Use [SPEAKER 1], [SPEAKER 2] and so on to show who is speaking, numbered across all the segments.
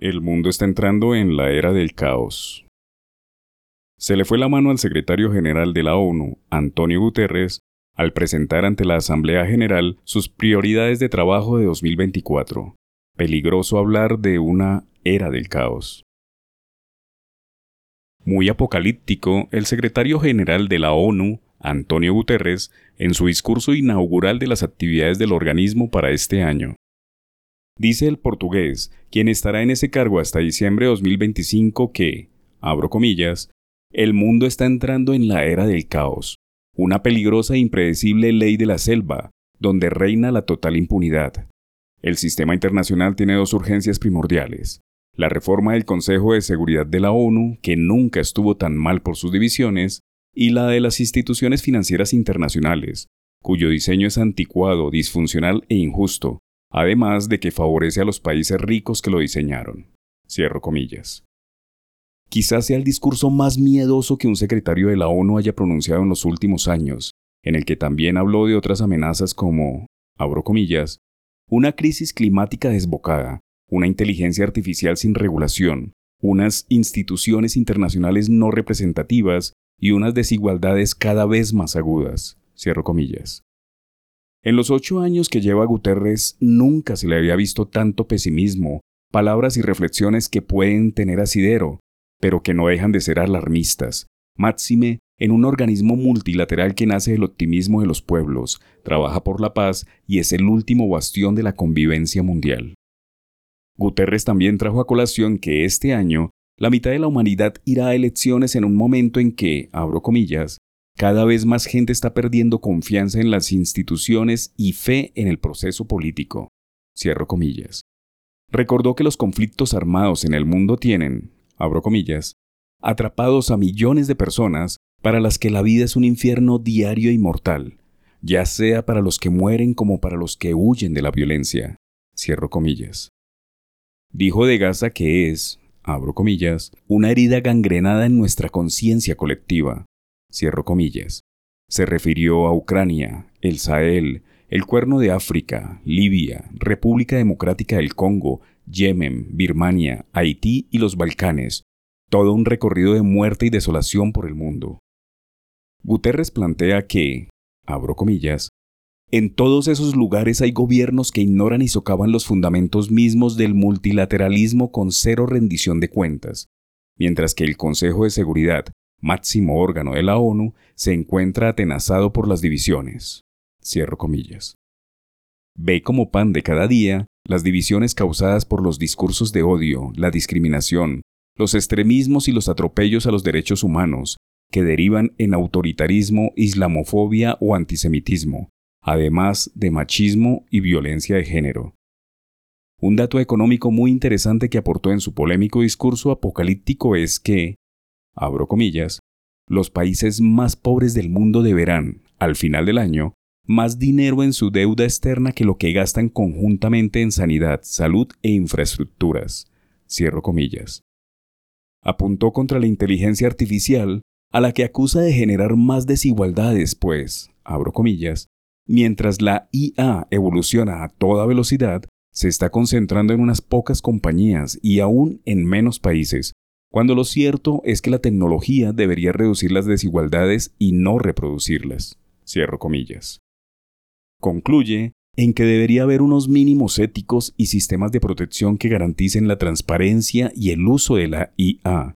[SPEAKER 1] El mundo está entrando en la era del caos. Se le fue la mano al secretario general de la ONU, Antonio Guterres, al presentar ante la Asamblea General sus prioridades de trabajo de 2024. Peligroso hablar de una era del caos. Muy apocalíptico, el secretario general de la ONU, Antonio Guterres, en su discurso inaugural de las actividades del organismo para este año, Dice el portugués, quien estará en ese cargo hasta diciembre de 2025, que, abro comillas, el mundo está entrando en la era del caos, una peligrosa e impredecible ley de la selva, donde reina la total impunidad. El sistema internacional tiene dos urgencias primordiales. La reforma del Consejo de Seguridad de la ONU, que nunca estuvo tan mal por sus divisiones, y la de las instituciones financieras internacionales, cuyo diseño es anticuado, disfuncional e injusto, además de que favorece a los países ricos que lo diseñaron. Cierro comillas. Quizás sea el discurso más miedoso que un secretario de la ONU haya pronunciado en los últimos años, en el que también habló de otras amenazas como, abro comillas, una crisis climática desbocada, una inteligencia artificial sin regulación, unas instituciones internacionales no representativas y unas desigualdades cada vez más agudas. Cierro comillas. En los ocho años que lleva Guterres nunca se le había visto tanto pesimismo, palabras y reflexiones que pueden tener asidero, pero que no dejan de ser alarmistas, máxime en un organismo multilateral que nace del optimismo de los pueblos, trabaja por la paz y es el último bastión de la convivencia mundial. Guterres también trajo a colación que este año la mitad de la humanidad irá a elecciones en un momento en que, abro comillas, cada vez más gente está perdiendo confianza en las instituciones y fe en el proceso político. Cierro comillas. Recordó que los conflictos armados en el mundo tienen, abro comillas, atrapados a millones de personas para las que la vida es un infierno diario y mortal, ya sea para los que mueren como para los que huyen de la violencia. Cierro comillas. Dijo de Gaza que es, abro comillas, una herida gangrenada en nuestra conciencia colectiva, Cierro comillas. Se refirió a Ucrania, el Sahel, el Cuerno de África, Libia, República Democrática del Congo, Yemen, Birmania, Haití y los Balcanes, todo un recorrido de muerte y desolación por el mundo. Guterres plantea que, abro comillas, en todos esos lugares hay gobiernos que ignoran y socavan los fundamentos mismos del multilateralismo con cero rendición de cuentas, mientras que el Consejo de Seguridad máximo órgano de la ONU, se encuentra atenazado por las divisiones. Cierro comillas. Ve como pan de cada día las divisiones causadas por los discursos de odio, la discriminación, los extremismos y los atropellos a los derechos humanos, que derivan en autoritarismo, islamofobia o antisemitismo, además de machismo y violencia de género. Un dato económico muy interesante que aportó en su polémico discurso apocalíptico es que, abro comillas, los países más pobres del mundo deberán, al final del año, más dinero en su deuda externa que lo que gastan conjuntamente en sanidad, salud e infraestructuras. Cierro comillas. Apuntó contra la inteligencia artificial, a la que acusa de generar más desigualdades, pues, abro comillas, mientras la IA evoluciona a toda velocidad, se está concentrando en unas pocas compañías y aún en menos países, cuando lo cierto es que la tecnología debería reducir las desigualdades y no reproducirlas. Cierro comillas. Concluye en que debería haber unos mínimos éticos y sistemas de protección que garanticen la transparencia y el uso de la IA.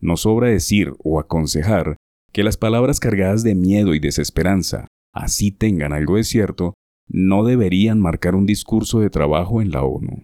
[SPEAKER 1] No sobra decir o aconsejar que las palabras cargadas de miedo y desesperanza, así tengan algo de cierto, no deberían marcar un discurso de trabajo en la ONU.